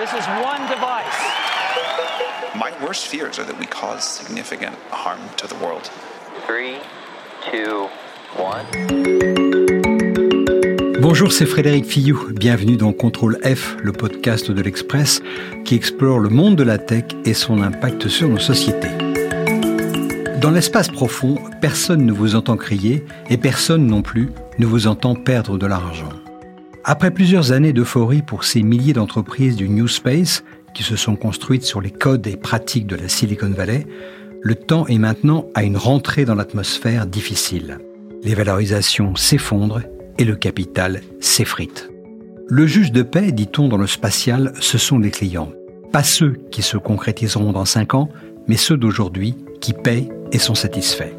This is one device. My worst fears are that we cause significant harm to the world. Three, two, one. Bonjour, c'est Frédéric Fillou. Bienvenue dans Contrôle F, le podcast de l'Express qui explore le monde de la tech et son impact sur nos sociétés. Dans l'espace profond, personne ne vous entend crier et personne non plus ne vous entend perdre de l'argent. Après plusieurs années d'euphorie pour ces milliers d'entreprises du New Space qui se sont construites sur les codes et pratiques de la Silicon Valley, le temps est maintenant à une rentrée dans l'atmosphère difficile. Les valorisations s'effondrent et le capital s'effrite. Le juge de paix, dit-on dans le spatial, ce sont les clients. Pas ceux qui se concrétiseront dans cinq ans, mais ceux d'aujourd'hui qui payent et sont satisfaits.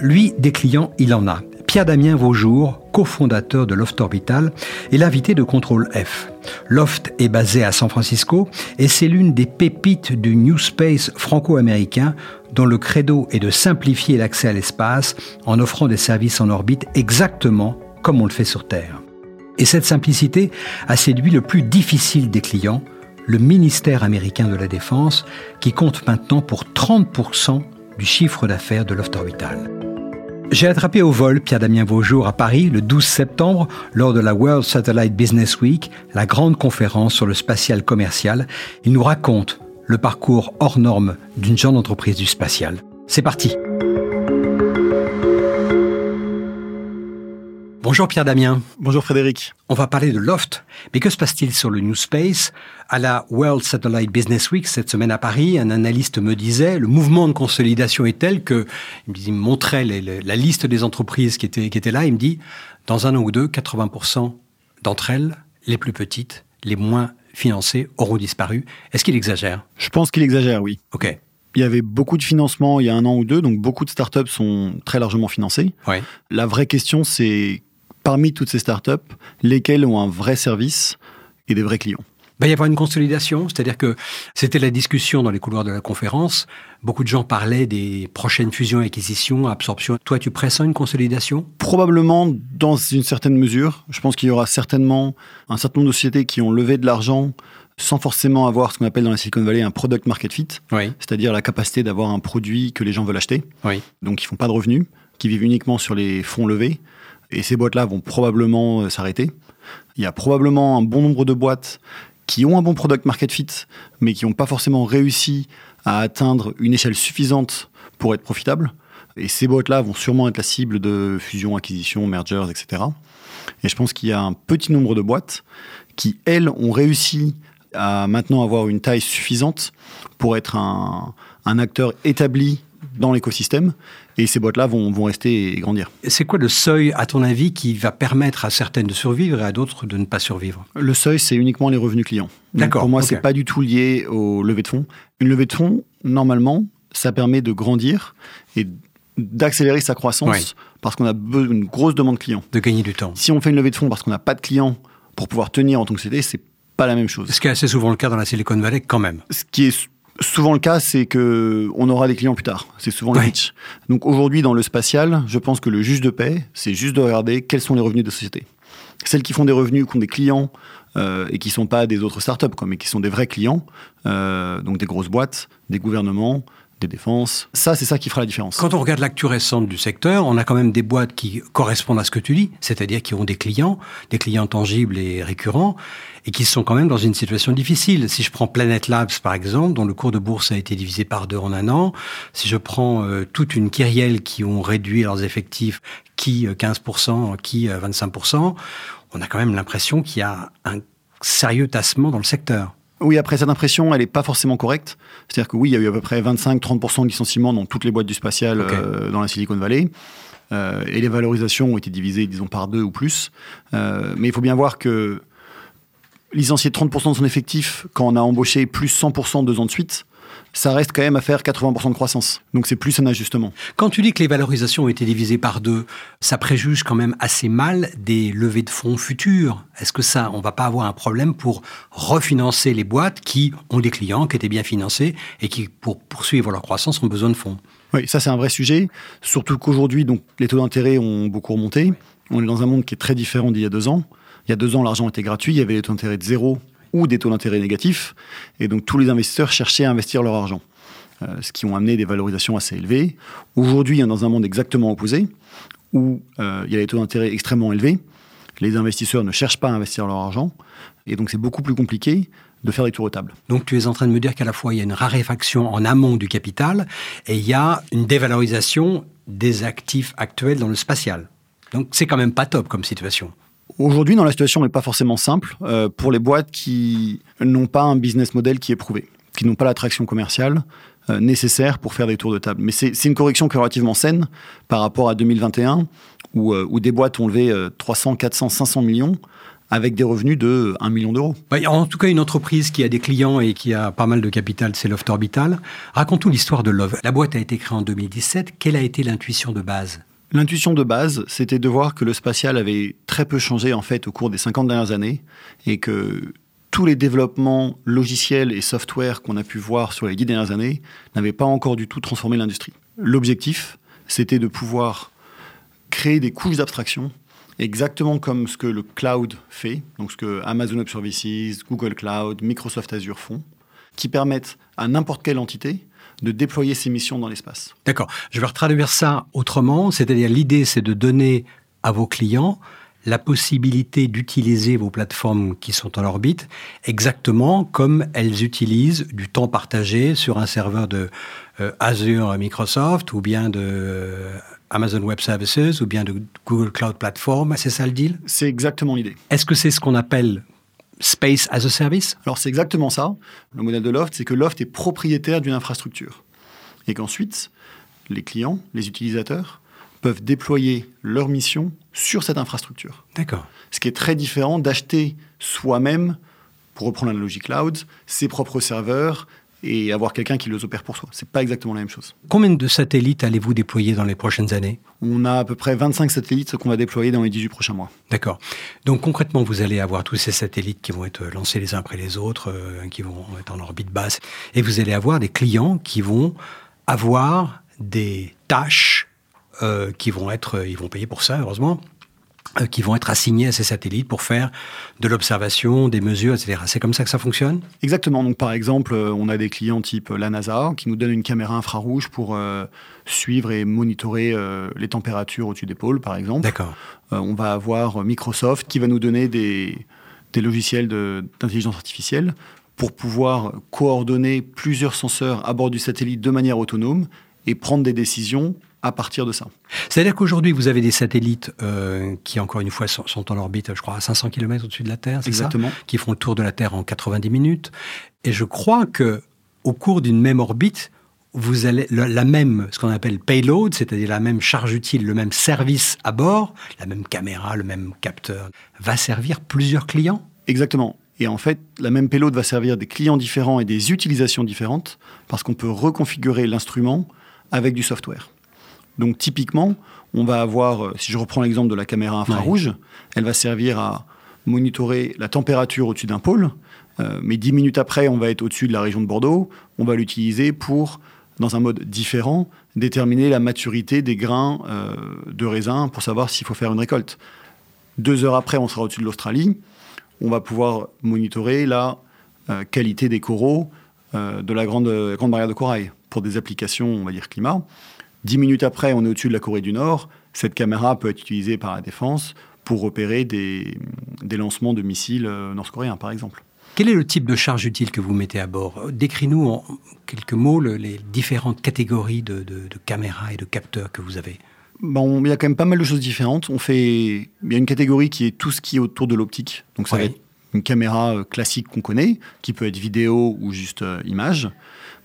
Lui, des clients, il en a. Pierre-Damien Vaujour, cofondateur de Loft Orbital, est l'invité de Contrôle F. Loft est basé à San Francisco et c'est l'une des pépites du New Space franco-américain dont le credo est de simplifier l'accès à l'espace en offrant des services en orbite exactement comme on le fait sur Terre. Et cette simplicité a séduit le plus difficile des clients, le ministère américain de la Défense, qui compte maintenant pour 30% du chiffre d'affaires de Loft Orbital. J'ai attrapé au vol Pierre-Damien Vaujour à Paris le 12 septembre lors de la World Satellite Business Week, la grande conférence sur le spatial commercial. Il nous raconte le parcours hors norme d'une jeune entreprise du spatial. C'est parti Bonjour Pierre Damien. Bonjour Frédéric. On va parler de Loft, mais que se passe-t-il sur le New Space? À la World Satellite Business Week cette semaine à Paris, un analyste me disait le mouvement de consolidation est tel que il me montrait la liste des entreprises qui étaient, qui étaient là. Il me dit dans un an ou deux, 80% d'entre elles, les plus petites, les moins financées, auront disparu. Est-ce qu'il exagère? Je pense qu'il exagère, oui. Ok. Il y avait beaucoup de financement il y a un an ou deux, donc beaucoup de startups sont très largement financées. Ouais. La vraie question, c'est parmi toutes ces startups, lesquelles ont un vrai service et des vrais clients il va y avoir une consolidation, c'est-à-dire que c'était la discussion dans les couloirs de la conférence. Beaucoup de gens parlaient des prochaines fusions, acquisitions, absorptions. Toi, tu pressens une consolidation? Probablement dans une certaine mesure. Je pense qu'il y aura certainement un certain nombre de sociétés qui ont levé de l'argent sans forcément avoir ce qu'on appelle dans la Silicon Valley un product market fit, oui. c'est-à-dire la capacité d'avoir un produit que les gens veulent acheter. Oui. Donc ils font pas de revenus, qui vivent uniquement sur les fonds levés. Et ces boîtes-là vont probablement euh, s'arrêter. Il y a probablement un bon nombre de boîtes qui ont un bon product market fit, mais qui n'ont pas forcément réussi à atteindre une échelle suffisante pour être profitables. Et ces boîtes-là vont sûrement être la cible de fusions, acquisitions, mergers, etc. Et je pense qu'il y a un petit nombre de boîtes qui, elles, ont réussi à maintenant avoir une taille suffisante pour être un, un acteur établi dans l'écosystème et ces boîtes-là vont, vont rester et grandir. C'est quoi le seuil, à ton avis, qui va permettre à certaines de survivre et à d'autres de ne pas survivre? Le seuil, c'est uniquement les revenus clients. D'accord. Pour moi, okay. c'est pas du tout lié au levée de fonds. Une levée de fonds, normalement, ça permet de grandir et d'accélérer sa croissance parce qu'on a une grosse demande client. De gagner du temps. Si on fait une levée de fonds parce qu'on n'a pas de clients pour pouvoir tenir en tant que société, c'est pas la même chose. Ce qui est assez souvent le cas dans la Silicon Valley, quand même. Ce qui est souvent le cas, c'est que on aura des clients plus tard. C'est souvent le Ouais. pitch. Donc aujourd'hui, dans le spatial, je pense que le juge de paix, c'est juste de regarder quels sont les revenus de société. Celles qui font des revenus, qui ont des clients euh, et qui sont pas des autres startups, quoi, mais qui sont des vrais clients, euh, donc des grosses boîtes, des gouvernements, des défenses. Ça, c'est ça qui fera la différence. Quand on regarde l'actu récente du secteur, on a quand même des boîtes qui correspondent à ce que tu dis, c'est-à-dire qui ont des clients, des clients tangibles et récurrents, et qui sont quand même dans une situation difficile. Si je prends Planet Labs, par exemple, dont le cours de bourse a été divisé par deux en un an, si je prends euh, toute une kyrielle qui ont réduit leurs effectifs, qui euh, 15%, qui euh, 25%, on a quand même l'impression qu'il y a un sérieux tassement dans le secteur. Oui, après, cette impression, elle n'est pas forcément correcte. C'est-à-dire que oui, il y a eu à peu près 25-30% de licenciements dans toutes les boîtes du spatial euh, dans la Silicon Valley. Euh, et les valorisations ont été divisées, disons, par deux ou plus. Euh, mais il faut bien voir que licencier 30% de son effectif quand on a embauché plus 100% deux ans de suite, ça reste quand même à faire 80% de croissance. Donc c'est plus un ajustement. Quand tu dis que les valorisations ont été divisées par deux, ça préjuge quand même assez mal des levées de fonds futures. Est-ce que ça, on va pas avoir un problème pour refinancer les boîtes qui ont des clients qui étaient bien financés et qui, pour poursuivre leur croissance, ont besoin de fonds? Oui, ça c'est un vrai sujet. Surtout qu'aujourd'hui, donc les taux d'intérêt ont beaucoup remonté. On est dans un monde qui est très différent d'il y a deux ans. Il y a deux ans, l'argent était gratuit, il y avait les taux d'intérêt de zéro ou des taux d'intérêt négatifs. Et donc tous les investisseurs cherchaient à investir leur argent, euh, ce qui ont amené des valorisations assez élevées. Aujourd'hui, dans un monde exactement opposé, où euh, il y a des taux d'intérêt extrêmement élevés, les investisseurs ne cherchent pas à investir leur argent, et donc c'est beaucoup plus compliqué de faire des tours de table. Donc tu es en train de me dire qu'à la fois il y a une raréfaction en amont du capital et il y a une dévalorisation des actifs actuels dans le spatial. Donc c'est quand même pas top comme situation. Aujourd'hui, dans la situation n'est pas forcément simple euh, pour les boîtes qui n'ont pas un business model qui est prouvé, qui n'ont pas l'attraction commerciale euh, nécessaire pour faire des tours de table. Mais c'est une correction qui est relativement saine par rapport à 2021, où, euh, où des boîtes ont levé 300, 400, 500 millions avec des revenus de 1 million d'euros. En tout cas, une entreprise qui a des clients et qui a pas mal de capital, c'est Loft Orbital. Raconte-nous l'histoire de Love. La boîte a été créée en 2017. Quelle a été l'intuition de base? L'intuition de base, c'était de voir que le spatial avait très peu changé en fait au cours des 50 dernières années et que tous les développements logiciels et software qu'on a pu voir sur les 10 dernières années n'avaient pas encore du tout transformé l'industrie. L'objectif, c'était de pouvoir créer des couches d'abstraction exactement comme ce que le cloud fait, donc ce que Amazon Web Services, Google Cloud, Microsoft Azure font, qui permettent à n'importe quelle entité de déployer ses missions dans l'espace. D'accord. Je vais retraduire ça autrement, c'est-à-dire l'idée c'est de donner à vos clients la possibilité d'utiliser vos plateformes qui sont en orbite exactement comme elles utilisent du temps partagé sur un serveur de euh, Azure Microsoft ou bien de euh, Amazon Web Services ou bien de Google Cloud Platform. C'est ça le deal? C'est exactement l'idée. Est-ce que c'est ce qu'on appelle Space as a Service Alors c'est exactement ça. Le modèle de Loft, c'est que Loft est propriétaire d'une infrastructure. Et qu'ensuite, les clients, les utilisateurs, peuvent déployer leur mission sur cette infrastructure. D'accord. Ce qui est très différent d'acheter soi-même, pour reprendre l'analogie cloud, ses propres serveurs, et avoir quelqu'un qui les opère pour soi. C'est pas exactement la même chose. Combien de satellites allez-vous déployer dans les prochaines années? On a à peu près 25 satellites qu'on va déployer dans les 18 prochains mois. D'accord. Donc concrètement, vous allez avoir tous ces satellites qui vont être lancés les uns après les autres, euh, qui vont être en orbite basse, et vous allez avoir des clients qui vont avoir des tâches euh, qui vont être, ils vont payer pour ça, heureusement, qui vont être assignés à ces satellites pour faire de l'observation, des mesures, etc. C'est comme ça que ça fonctionne? Exactement. Donc, par exemple, euh, on a des clients type la NASA qui nous donnent une caméra infrarouge pour euh, suivre et monitorer les températures au-dessus des pôles, par exemple. D'accord. on va avoir Microsoft qui va nous donner des, des logiciels d'intelligence artificielle pour pouvoir coordonner plusieurs senseurs à bord du satellite de manière autonome et prendre des décisions à partir de ça. C'est-à-dire qu'aujourd'hui, vous avez des satellites euh, qui, encore une fois, sont, en orbite, je crois, à 500 km au-dessus de la Terre, Exactement. Ça qui font le tour de la Terre en 90 minutes. Et je crois que au cours d'une même orbite, vous allez la même, ce qu'on appelle payload, c'est-à-dire la même charge utile, le même service à bord, la même caméra, le même capteur, va servir plusieurs clients? Exactement. Et en fait, la même payload va servir des clients différents et des utilisations différentes parce qu'on peut reconfigurer l'instrument avec du software. Donc typiquement, on va avoir, euh, si je reprends l'exemple de la caméra infrarouge, elle va servir à monitorer la température au-dessus d'un pôle, euh, mais dix minutes après, on va être au-dessus de la région de Bordeaux, on va l'utiliser pour, dans un mode différent, déterminer la maturité des grains euh, de raisin pour savoir s'il faut faire une récolte. Deux heures après, on sera au-dessus de l'Australie, on va pouvoir monitorer la qualité des coraux de la grande, grande barrière de corail pour des applications, on va dire climat. Dix minutes après, on est au-dessus de la Corée du Nord. Cette caméra peut être utilisée par la défense pour repérer des, lancements de missiles euh, nord-coréens, par exemple. Quel est le type de charge utile que vous mettez à bord? Décris-nous en quelques mots les différentes catégories de, caméras et de capteurs que vous avez. Bon, il y a quand même pas mal de choses différentes. On fait, il y a une catégorie qui est tout ce qui est autour de l'optique. Donc ça va être une caméra euh, classique qu'on connaît, qui peut être vidéo ou juste euh, image.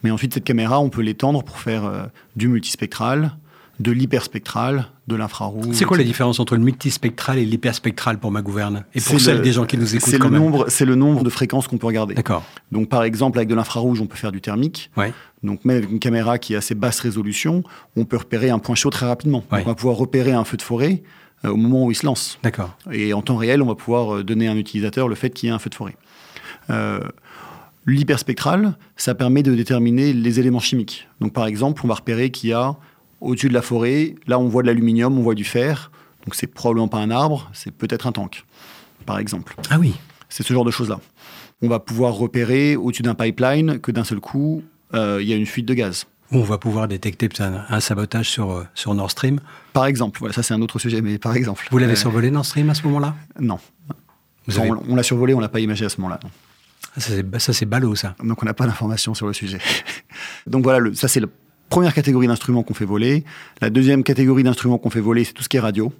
Mais ensuite, cette caméra, on peut l'étendre pour faire euh, du multispectral, de l'hyperspectral, de l'infrarouge. C'est quoi la différence entre le multispectral et l'hyperspectral pour ma gouverne Et pour celles des gens qui nous écoutent C'est le, nombre, c'est le nombre de fréquences qu'on peut regarder. D'accord. Donc par exemple, avec de l'infrarouge, on peut faire du thermique. Ouais. Donc même avec une caméra qui est assez basse résolution, on peut repérer un point chaud très rapidement. on va pouvoir repérer un feu de forêt au moment où il se lance. D'accord. Et en temps réel, on va pouvoir euh, donner à un utilisateur le fait qu'il y ait un feu de forêt. L'hyperspectral, ça permet de déterminer les éléments chimiques. Donc par exemple, on va repérer qu'il y a au-dessus de la forêt, là on voit de l'aluminium, on voit du fer, donc c'est probablement pas un arbre, c'est peut-être un tank, par exemple. Ah oui. C'est ce genre de choses-là. On va pouvoir repérer au-dessus d'un pipeline que d'un seul coup, euh, il y a une fuite de gaz. On va pouvoir détecter un, un sabotage sur, euh, sur Nord Stream. Par exemple, voilà, ça c'est un autre sujet, mais par exemple. Vous l'avez Euh, survolé Nord Stream à ce moment-là? Non. Vous avez- On, on l'a survolé, on l'a pas imagé à ce moment-là. non. Ça, c'est- Ça, c'est ballot, ça. Donc on n'a pas d'informations sur le sujet. Donc voilà, le- ça c'est la première catégorie d'instruments qu'on fait voler. La deuxième catégorie d'instruments qu'on fait voler, c'est tout ce qui est radio.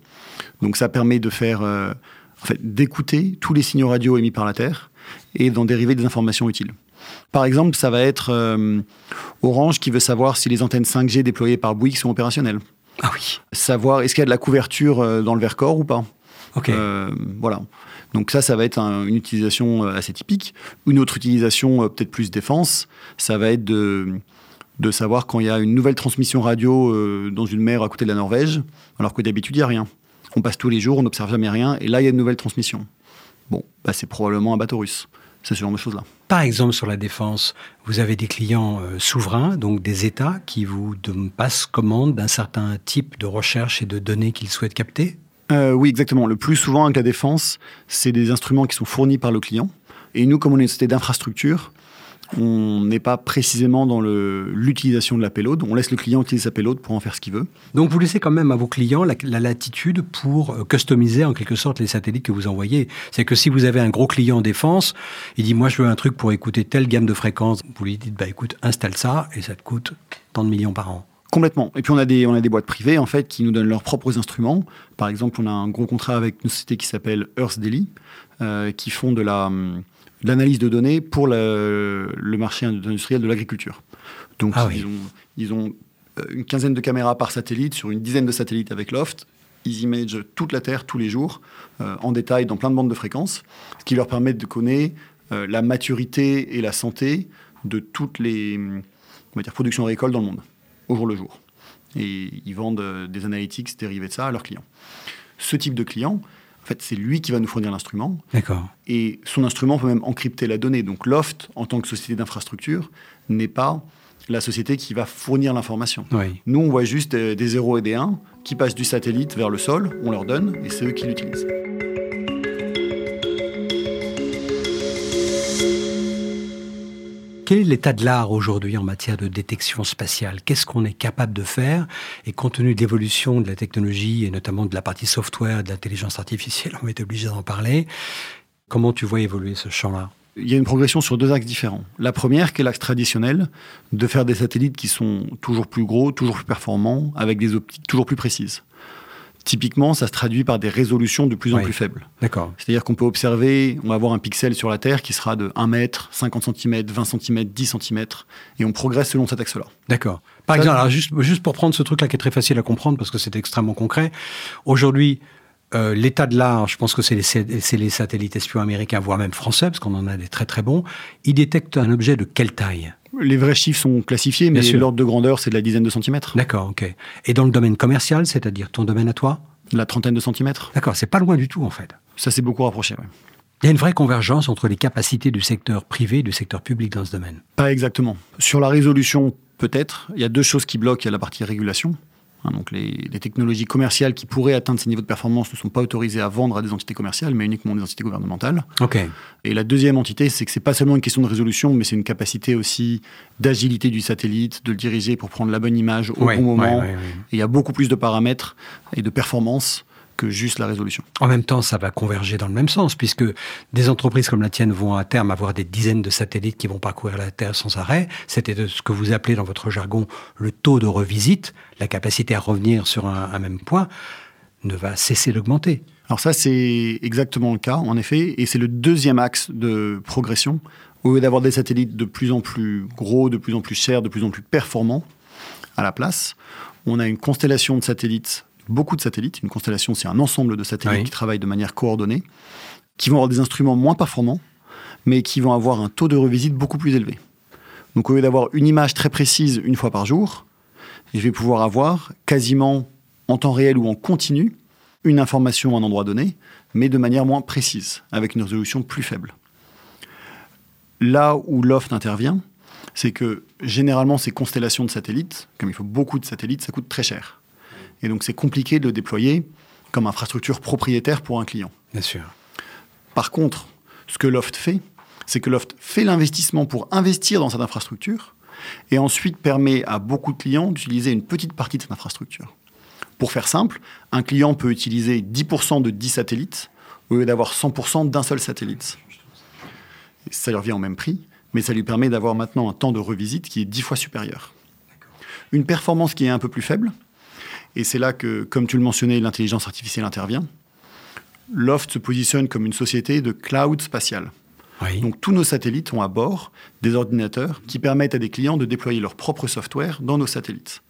Donc ça permet de faire, euh, en fait, d'écouter tous les signaux radio émis par la Terre et d'en dériver des informations utiles. Par exemple, ça va être euh, Orange qui veut savoir si les antennes 5G déployées par Bouygues sont opérationnelles. Ah oui. Savoir est-ce qu'il y a de la couverture euh, dans le Vercors ou pas. OK. Euh, voilà. Donc ça, ça va être un- une utilisation assez typique. Une autre utilisation, peut-être plus défense, ça va être de, de savoir quand il y a une nouvelle transmission radio euh, dans une mer à côté de la Norvège, alors que d'habitude, il n'y a rien. On passe tous les jours, on n'observe jamais rien, et là, il y a une nouvelle transmission. Bon, bah, c'est probablement un bateau russe. C'est ce genre de choses-là. Par exemple, sur la défense, vous avez des clients euh, souverains, donc des États, qui vous passent commande d'un certain type de recherche et de données qu'ils souhaitent capter? Euh, oui, exactement. Le plus souvent avec la défense, c'est des instruments qui sont fournis par le client. Et nous, comme on est une société d'infrastructure, on n'est pas précisément dans l'utilisation de la payload. On laisse le client utiliser sa payload pour en faire ce qu'il veut. Donc vous laissez quand même à vos clients la, la latitude pour euh, customiser en quelque sorte les satellites que vous envoyez. C'est que si vous avez un gros client en défense, il dit moi je veux un truc pour écouter telle gamme de fréquences, vous lui dites bah écoute installe ça et ça te coûte tant de millions par an. Complètement. Et puis on a des, on a des boîtes privées en fait qui nous donnent leurs propres instruments. Par exemple, on a un gros contrat avec une société qui s'appelle Earth Daily, euh, qui font de la, hum, l'analyse de données pour le, le marché industriel de l'agriculture. Donc Ah oui. ils ont, ils ont euh, une quinzaine de caméras par satellite sur une dizaine de satellites avec Loft. Ils imagent toute la Terre tous les jours, euh, en détail, dans plein de bandes de fréquences, ce qui leur permet de connaître euh, la maturité et la santé de toutes les on va dire, productions agricoles dans le monde au jour le jour. Et ils vendent des analytics dérivés de ça à leurs clients. Ce type de client, en fait, c'est lui qui va nous fournir l'instrument. D'accord. Et son instrument peut même encrypter la donnée. Donc Loft, en tant que société d'infrastructure, n'est pas la société qui va fournir l'information. Oui. Nous, on voit juste euh, des 0 et des 1 qui passent du satellite vers le sol, on leur donne, et c'est eux qui l'utilisent. Quel est l'état de l'art aujourd'hui en matière de détection spatiale? Qu'est-ce qu'on est capable de faire? Et compte tenu de l'évolution de la technologie et notamment de la partie software, de l'intelligence artificielle, on être obligé d'en parler. Comment tu vois évoluer ce champ-là? Il y a une progression sur deux axes différents. La première, qui est l'axe traditionnel, de faire des satellites qui sont toujours plus gros, toujours plus performants, avec des optiques toujours plus précises. Typiquement, ça se traduit par des résolutions de plus en Oui. plus faibles. D'accord. C'est-à-dire qu'on peut observer, on va avoir un pixel sur la Terre qui sera de 1 mètre, 50 cm, 20 cm, 10 cm, et on progresse selon cet axe-là. D'accord. Par Ça- exemple, alors juste, juste pour prendre ce truc-là qui est très facile à comprendre parce que c'est extrêmement concret, aujourd'hui, euh, l'état de l'art, je pense que c'est les, les satellites espions américains, voire même français, parce qu'on en a des très très bons, ils détectent un objet de quelle taille? Les vrais chiffres sont classifiés, mais l'ordre de grandeur, c'est de la dizaine de centimètres, D'accord, ok. Et dans le domaine commercial, c'est-à-dire ton domaine à toi la trentaine de centimètres. D'accord, c'est pas loin du tout en fait. Ça s'est beaucoup rapproché. ouais. Il y a une vraie convergence entre les capacités du secteur privé et du secteur public dans ce domaine. Pas exactement. Sur la résolution, peut-être. Il y a deux choses qui bloquent. Il y a la partie régulation. Hein, donc les, les technologies commerciales qui pourraient atteindre ces niveaux de performance ne sont pas autorisées à vendre à des entités commerciales, mais uniquement des entités gouvernementales. Et la deuxième entité, c'est que c'est pas seulement une question de résolution, mais c'est une capacité aussi d'agilité du satellite, de le diriger pour prendre la bonne image au Ouais, bon moment. ouais, ouais. Il y a beaucoup plus de paramètres et de performance que juste la résolution. En même temps, ça va converger dans le même sens, puisque des entreprises comme la tienne vont à terme avoir des dizaines de satellites qui vont parcourir la Terre sans arrêt. C'était ce que vous appelez dans votre jargon le taux de revisite, la capacité à revenir sur un, un même point, ne va cesser d'augmenter. Alors ça, c'est exactement le cas, en effet, et c'est le deuxième axe de progression. Au lieu d'avoir des satellites de plus en plus gros, de plus en plus chers, de plus en plus performants à la place, on a une constellation de satellites, beaucoup de satellites. Une constellation, c'est un ensemble de satellites Oui. qui travaillent de manière coordonnée, qui vont avoir des instruments moins performants, mais qui vont avoir un taux de revisite beaucoup plus élevé. Donc au lieu d'avoir une image très précise une fois par jour, je vais pouvoir avoir quasiment en temps réel ou en continu une information à un endroit donné, mais de manière moins précise, avec une résolution plus faible. Là où Loft intervient, c'est que généralement ces constellations de satellites, comme il faut beaucoup de satellites, ça coûte très cher. Et donc c'est compliqué de le déployer comme infrastructure propriétaire pour un client. Bien sûr. Par contre, Ce que Loft fait, c'est que Loft fait l'investissement pour investir dans cette infrastructure et ensuite permet à beaucoup de clients d'utiliser une petite partie de cette infrastructure. Pour faire simple, un client peut utiliser 10% de 10 satellites au lieu d'avoir 100% d'un seul satellite. ça lui revient au même prix, mais ça lui permet d'avoir maintenant un temps de revisite qui est 10 fois supérieur. Une performance qui est un peu plus faible, et c'est là que, comme tu le mentionnais, l'intelligence artificielle intervient. Loft se positionne comme une société de cloud spatial. Donc tous nos satellites ont à bord des ordinateurs qui permettent à des clients de déployer leur propre software dans nos satellites.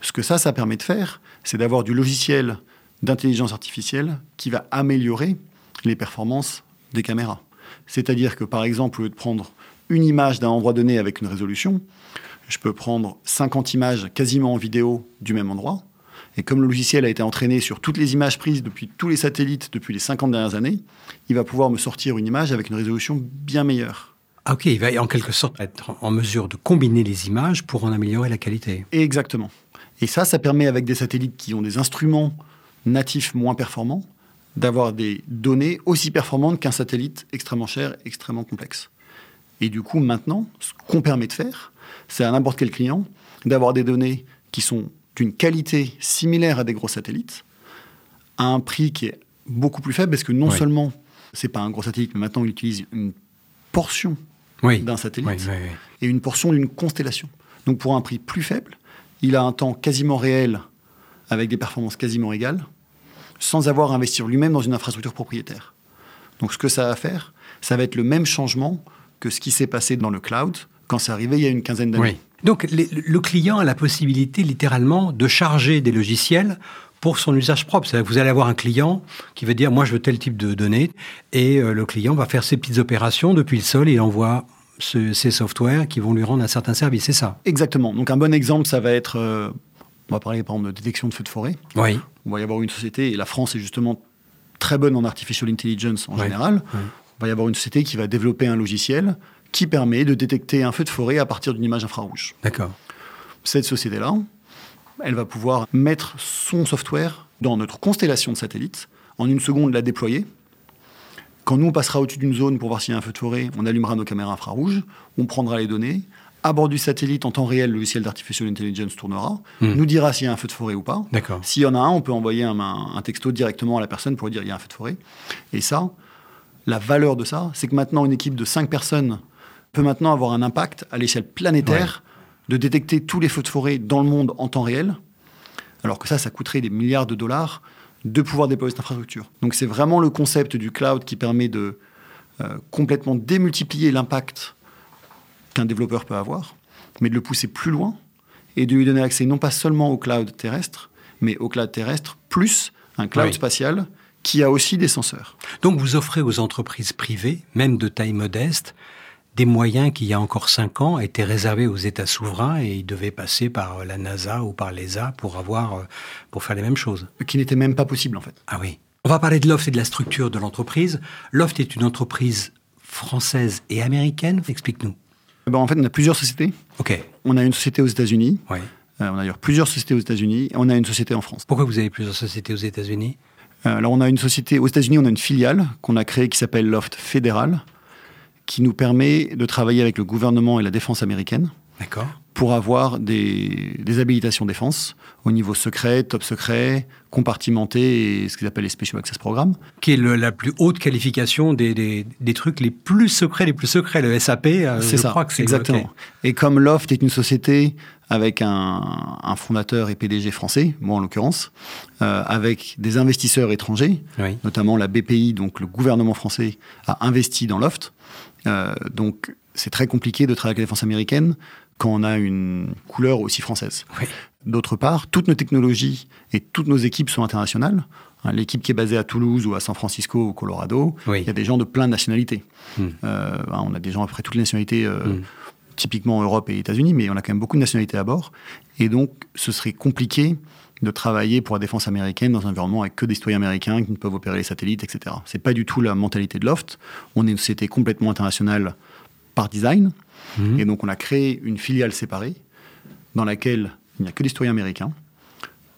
Ce que ça, ça permet de faire, c'est d'avoir du logiciel d'intelligence artificielle qui va améliorer les performances des caméras. C'est-à-dire que par exemple, au lieu de prendre une image d'un endroit donné avec une résolution, je peux prendre 50 images quasiment en vidéo du même endroit. Et comme le logiciel a été entraîné sur toutes les images prises depuis tous les satellites depuis les 50 dernières années, il va pouvoir me sortir une image avec une résolution bien meilleure. Ah, ok, il va en quelque sorte être en mesure de combiner les images pour en améliorer la qualité. Exactement. Et ça, ça permet avec des satellites qui ont des instruments natifs moins performants d'avoir des données aussi performantes qu'un satellite extrêmement cher, extrêmement complexe. Et du coup, maintenant, ce qu'on permet de faire, c'est à n'importe quel client d'avoir des données qui sont d'une qualité similaire à des gros satellites, à un prix qui est beaucoup plus faible, parce que non seulement c'est pas un gros satellite, mais maintenant il utilise une portion d'un satellite et une portion d'une constellation. Donc pour un prix plus faible, il a un temps quasiment réel avec des performances quasiment égales, sans avoir à investir lui-même dans une infrastructure propriétaire. Donc ce que ça va faire, ça va être le même changement que ce qui s'est passé dans le cloud quand c'est arrivé il y a une quinzaine d'années. Donc le client a la possibilité littéralement de charger des logiciels pour son usage propre. C'est-à-dire que vous allez avoir un client qui va dire moi je veux tel type de données et euh, le client va faire ses petites opérations depuis le sol et il envoie ces softwares qui vont lui rendre un certain service, c'est ça Exactement. Donc un bon exemple, ça va être, euh, on va parler par exemple de détection de feux de forêt. Oui. On va y avoir une société, et la France est justement très bonne en artificial intelligence en général. On va y avoir une société qui va développer un logiciel qui permet de détecter un feu de forêt à partir d'une image infrarouge. D'accord. Cette société-là, elle va pouvoir mettre son software dans notre constellation de satellites, en une seconde la déployer. Quand nous, on passera au-dessus d'une zone pour voir s'il y a un feu de forêt, on allumera nos caméras infrarouges, on prendra les données, à bord du satellite, en temps réel, le logiciel d'artificial intelligence tournera, hmm. nous dira s'il y a un feu de forêt ou pas. D'accord. S'il y en a un, on peut envoyer un, un, texto directement à la personne pour lui dire il y a un feu de forêt. Et ça, la valeur de ça, c'est que maintenant, une équipe de 5 personnes peut maintenant avoir un impact à l'échelle planétaire de détecter tous les feux de forêt dans le monde en temps réel, alors que ça, ça coûterait des milliards de dollars de pouvoir déployer cette infrastructure. Donc c'est vraiment le concept du cloud qui permet de euh, complètement démultiplier l'impact qu'un développeur peut avoir, mais de le pousser plus loin et de lui donner accès non pas seulement au cloud terrestre, mais au cloud terrestre plus un cloud spatial qui a aussi des senseurs. Donc vous offrez aux entreprises privées, même de taille modeste, des moyens qui, il y a encore cinq ans, étaient réservés aux États souverains et ils devaient passer par la NASA ou par l'ESA pour avoir, euh, pour faire les mêmes choses. Qui n'était même pas possible, en fait. Ah oui. On va parler de Loft et de la structure de l'entreprise. Loft est une entreprise française et américaine. Explique-nous. Eh ben, en fait, on a plusieurs sociétés. OK. On a une société aux États-Unis. Oui. Euh, on a d'ailleurs plusieurs sociétés aux États-Unis. On a une société en France. Pourquoi vous avez plusieurs sociétés aux États-Unis? Euh, Alors, on a une société aux États-Unis, on a une filiale qu'on a créée qui s'appelle Loft Fédéral qui nous permet de travailler avec le gouvernement et la défense américaine. Pour avoir des, habilitations défense au niveau secret, top secret, compartimenté et ce qu'ils appellent les Special Access Programs. Qui est la plus haute qualification des, des, trucs les plus secrets, les plus secrets, le SAP. Euh, c'est ça, crois que exactement. Et comme Loft est une société avec un, un, fondateur et PDG français, moi en l'occurrence, euh, avec des investisseurs étrangers, notamment la BPI, donc le gouvernement français, a investi dans Loft. Euh, donc c'est très compliqué de travailler avec la défense américaine quand on a une couleur aussi française. D'autre part, toutes nos technologies et toutes nos équipes sont internationales. Hein, l'équipe qui est basée à Toulouse ou à San Francisco ou au Colorado, il y a des gens de plein de nationalités. Hmm. Euh, hein, on a des gens à peu près toutes les nationalités, euh, hmm. Typiquement Europe et États-Unis, mais on a quand même beaucoup de nationalités à bord. Et donc, ce serait compliqué de travailler pour la défense américaine dans un environnement avec que des citoyens américains qui ne peuvent opérer les satellites, etc. C'est pas du tout la mentalité de Loft. On est une société complètement internationale par design. Mhm. Et donc, on a créé une filiale séparée dans laquelle il n'y a que des citoyens américains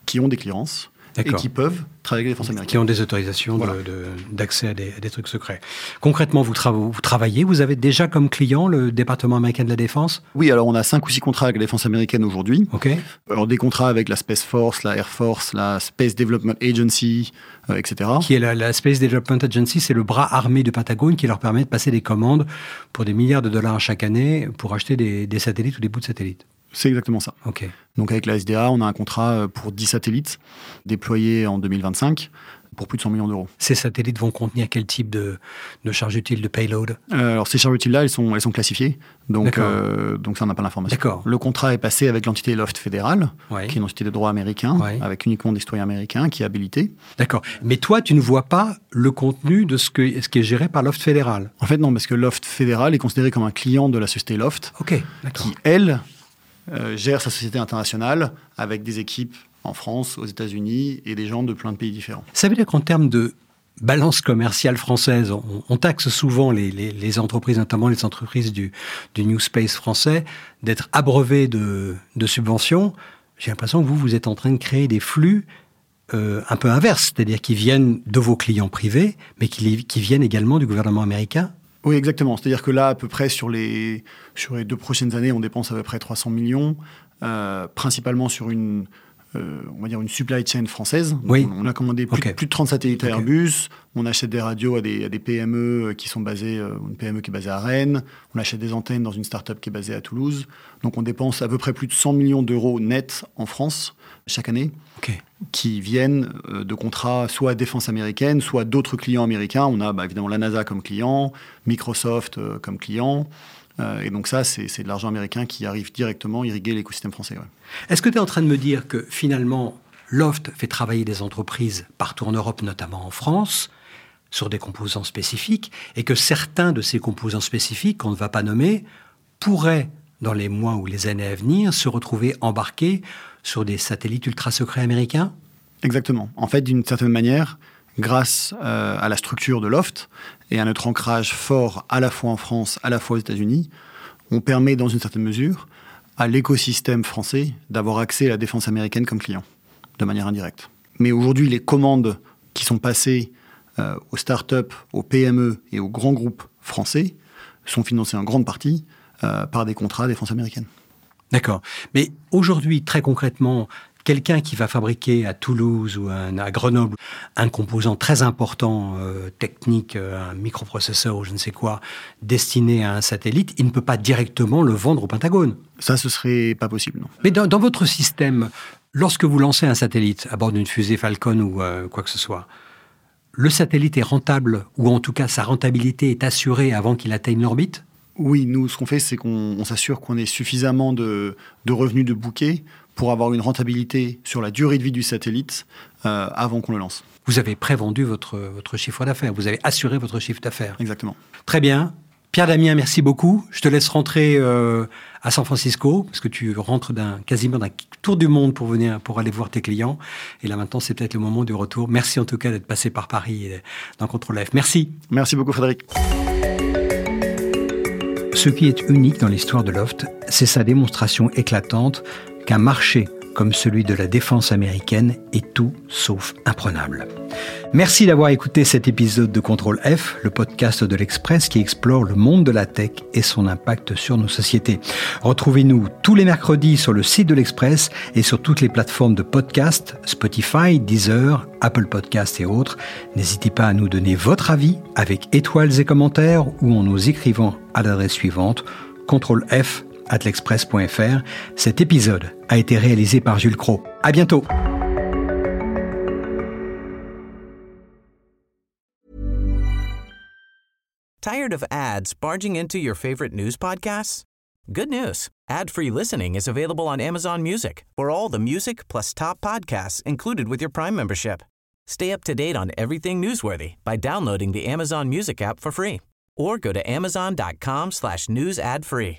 qui ont des clearances et qui peuvent travailler avec la défense américaine. qui ont des autorisations de- d'accès à, des, à des trucs secrets. Concrètement, vous, trava- vous travaillez, vous avez déjà comme client le département américain de la défense? Oui, alors on a cinq ou six contrats avec la défense américaine aujourd'hui. Ok. Alors des contrats avec la Space Force, la Air Force, la Space Development Agency, euh, etc. Qui est la, la Space Development Agency, c'est le bras armé du Pentagone qui leur permet de passer des commandes pour des milliards de dollars chaque année pour acheter des, des satellites ou des bouts de satellites. C'est exactement ça. Ok. Donc avec la SDA, on a un contrat euh, pour 10 satellites déployés en 2025 pour plus de 100 millions d'euros. Ces satellites vont contenir quel type de, de charge utile, de payload? Euh, alors ces charges utiles-là, elles sont, elles sont classifiées, donc, euh, donc ça on n'a pas l'information. D'accord. Le contrat est passé avec l'entité Loft fédérale, Ouais. qui est une entité de droit américain, Ouais. avec uniquement des citoyens américains, qui est habilité. D'accord. Mais toi, tu ne vois pas le contenu de ce, que, ce qui est géré par l'OFT fédéral? En fait non, parce que Loft fédéral est considéré comme un client de la société Loft, Ok, d'accord. qui elle gère sa société internationale avec des équipes en France, aux États-Unis et des gens de plein de pays différents. Ça veut dire qu'en termes de balance commerciale française, on, taxe souvent les, entreprises, notamment les entreprises du, du New Space français, d'être abreuvées de, de subventions. J'ai l'impression que vous, vous êtes en train de créer des flux euh, un peu inverses, c'est-à-dire qui viennent de vos clients privés, mais qui viennent également du gouvernement américain. Oui, exactement. C'est-à-dire que là, à peu près sur les, deux prochaines années, on dépense à peu près 300 millions, euh, principalement sur une, euh, on va dire une supply chain française. Donc, Oui. On a commandé plus, Ok. plus de 30 satellites à. Airbus. On achète des radios à des, à des PME qui sont basées, euh, une PME qui est basée à Rennes. On achète des antennes dans une start-up qui est basée à Toulouse. Donc on dépense à peu près plus de 100 millions d'euros net en France chaque année qui viennent euh, de contrats soit défense américaine, soit d'autres clients américains. On a bah, évidemment la NASA comme client, Microsoft euh, comme client. Euh, et donc ça, c'est c'est de l'argent américain qui arrive directement irriguer l'écosystème français. ouais. Est-ce que tu es en train de me dire que finalement, Loft fait travailler des entreprises partout en Europe, notamment en France, sur des composants spécifiques, et que certains de ces composants spécifiques, qu'on ne va pas nommer, pourraient, dans les mois ou les années à venir, se retrouver embarqués sur des satellites ultra secrets américains? Exactement. En fait, d'une certaine manière, grâce euh, à la structure de Loft et à notre ancrage fort à la fois en France, à la fois aux États-Unis, on permet dans une certaine mesure à l'écosystème français d'avoir accès à la défense américaine comme client, de manière indirecte. Mais aujourd'hui, les commandes qui sont passées euh, aux startups, aux PME et aux grands groupes français sont financées en grande partie euh, par des contrats défense américaine. D'accord. Mais aujourd'hui, très concrètement, quelqu'un qui va fabriquer à Toulouse ou à, Grenoble un composant très important euh, technique, euh, un microprocesseur ou je ne sais quoi, destiné à un satellite, il ne peut pas directement le vendre au Pentagone. Ça, ce serait pas possible, non. Mais dans, dans votre système, lorsque vous lancez un satellite à bord d'une fusée Falcon ou euh, quoi que ce soit, le satellite est rentable, ou en tout cas sa rentabilité est assurée avant qu'il atteigne l'orbite? Oui, nous, ce qu'on fait, c'est qu'on on s'assure qu'on ait suffisamment de, de revenus de bouquet pour avoir une rentabilité sur la durée de vie du satellite euh, avant qu'on le lance. Vous avez prévendu votre, votre chiffre d'affaires, vous avez assuré votre chiffre d'affaires. Exactement. Très bien. Pierre Damien, merci beaucoup. Je te laisse rentrer euh, à San Francisco, parce que tu rentres d'un quasiment d'un tour du monde pour venir pour aller voir tes clients. Et là maintenant, c'est peut-être le moment du retour. Merci en tout cas d'être passé par Paris et dans Contrôle F. Merci. Merci beaucoup, Frédéric. Ce qui est unique dans l'histoire de Loft, c'est sa démonstration éclatante qu'un marché comme celui de la défense américaine est tout sauf imprenable. Merci d'avoir écouté cet épisode de Contrôle F, le podcast de l'Express qui explore le monde de la tech et son impact sur nos sociétés. Retrouvez-nous tous les mercredis sur le site de l'Express et sur toutes les plateformes de podcast, Spotify, Deezer, Apple Podcasts et autres. N'hésitez pas à nous donner votre avis avec étoiles et commentaires ou en nous écrivant à l'adresse suivante contrôle F at l'express.fr. Cet épisode a été réalisé par Jules Cro. À bientôt. Tired of ads barging into your favorite news podcasts? Good news. Ad-free listening is available on Amazon Music. For all the music plus top podcasts included with your Prime membership. Stay up to date on everything newsworthy by downloading the Amazon Music app for free or go to amazon.com slash news ad free.